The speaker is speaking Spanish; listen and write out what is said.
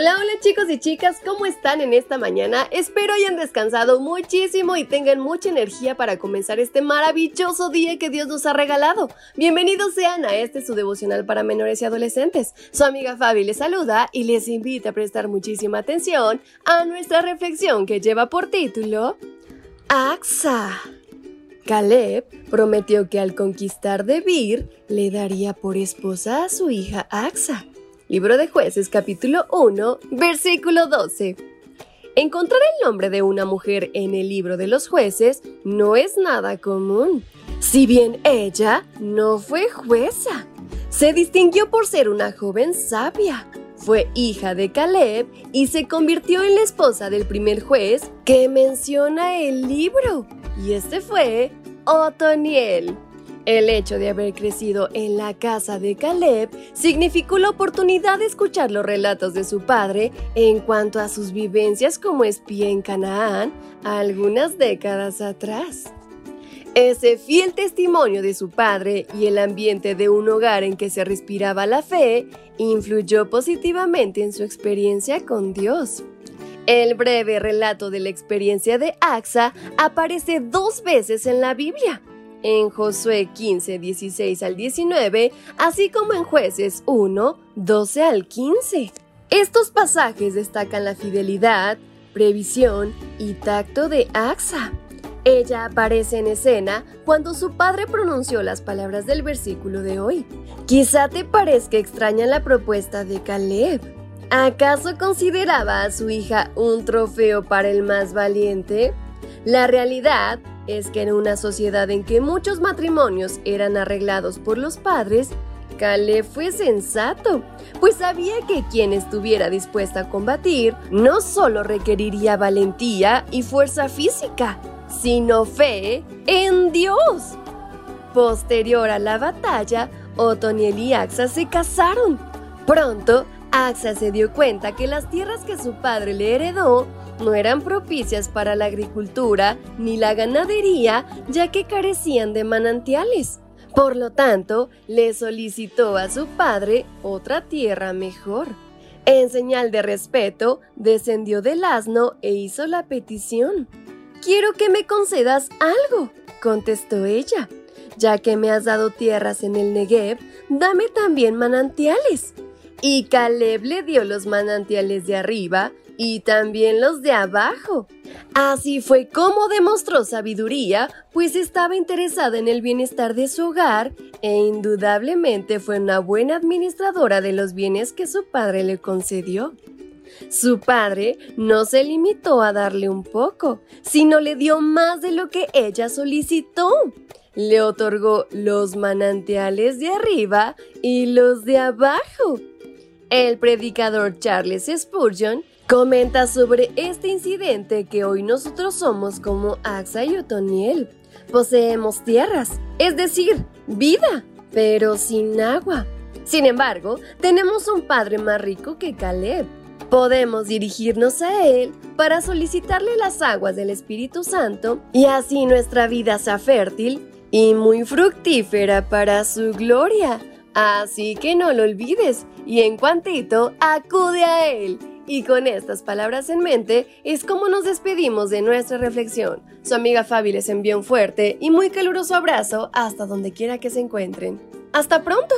Hola, hola chicos y chicas, ¿cómo están en esta mañana? Espero hayan descansado muchísimo y tengan mucha energía para comenzar este maravilloso día que Dios nos ha regalado. Bienvenidos sean a este su devocional para menores y adolescentes. Su amiga Fabi les saluda y les invita a prestar muchísima atención a nuestra reflexión que lleva por título AXA. Caleb prometió que al conquistar Debir le daría por esposa a su hija Axa. Libro de Jueces capítulo 1, versículo 12. Encontrar el nombre de una mujer en el libro de los jueces no es nada común. Si bien ella no fue jueza, se distinguió por ser una joven sabia. Fue hija de Caleb y se convirtió en la esposa del primer juez que menciona el libro. Y este fue Otoniel. El hecho de haber crecido en la casa de Caleb significó la oportunidad de escuchar los relatos de su padre en cuanto a sus vivencias como espía en Canaán algunas décadas atrás. Ese fiel testimonio de su padre y el ambiente de un hogar en que se respiraba la fe influyó positivamente en su experiencia con Dios. El breve relato de la experiencia de Axa aparece dos veces en la Biblia en Josué 15, 16 al 19, así como en Jueces 1, 12 al 15. Estos pasajes destacan la fidelidad, previsión y tacto de Axa. Ella aparece en escena cuando su padre pronunció las palabras del versículo de hoy. Quizá te parezca extraña la propuesta de Caleb. ¿Acaso consideraba a su hija un trofeo para el más valiente? La realidad es que en una sociedad en que muchos matrimonios eran arreglados por los padres, Caleb fue sensato, pues sabía que quien estuviera dispuesta a combatir no solo requeriría valentía y fuerza física, sino fe en Dios. Posterior a la batalla, Otoniel y Axa se casaron. Pronto, Axa se dio cuenta que las tierras que su padre le heredó no eran propicias para la agricultura ni la ganadería, ya que carecían de manantiales. Por lo tanto, le solicitó a su padre otra tierra mejor. En señal de respeto, descendió del asno e hizo la petición. Quiero que me concedas algo, contestó ella. Ya que me has dado tierras en el Negev, dame también manantiales. Y Caleb le dio los manantiales de arriba y también los de abajo. Así fue como demostró sabiduría, pues estaba interesada en el bienestar de su hogar e indudablemente fue una buena administradora de los bienes que su padre le concedió. Su padre no se limitó a darle un poco, sino le dio más de lo que ella solicitó. Le otorgó los manantiales de arriba y los de abajo. El predicador Charles Spurgeon comenta sobre este incidente que hoy nosotros somos como Axa y Otoniel. Poseemos tierras, es decir, vida, pero sin agua. Sin embargo, tenemos un padre más rico que Caleb. Podemos dirigirnos a él para solicitarle las aguas del Espíritu Santo y así nuestra vida sea fértil y muy fructífera para su gloria. Así que no lo olvides y en cuantito acude a Él. Y con estas palabras en mente es como nos despedimos de nuestra reflexión. Su amiga Fabi les envía un fuerte y muy caluroso abrazo hasta donde quiera que se encuentren. ¡Hasta pronto!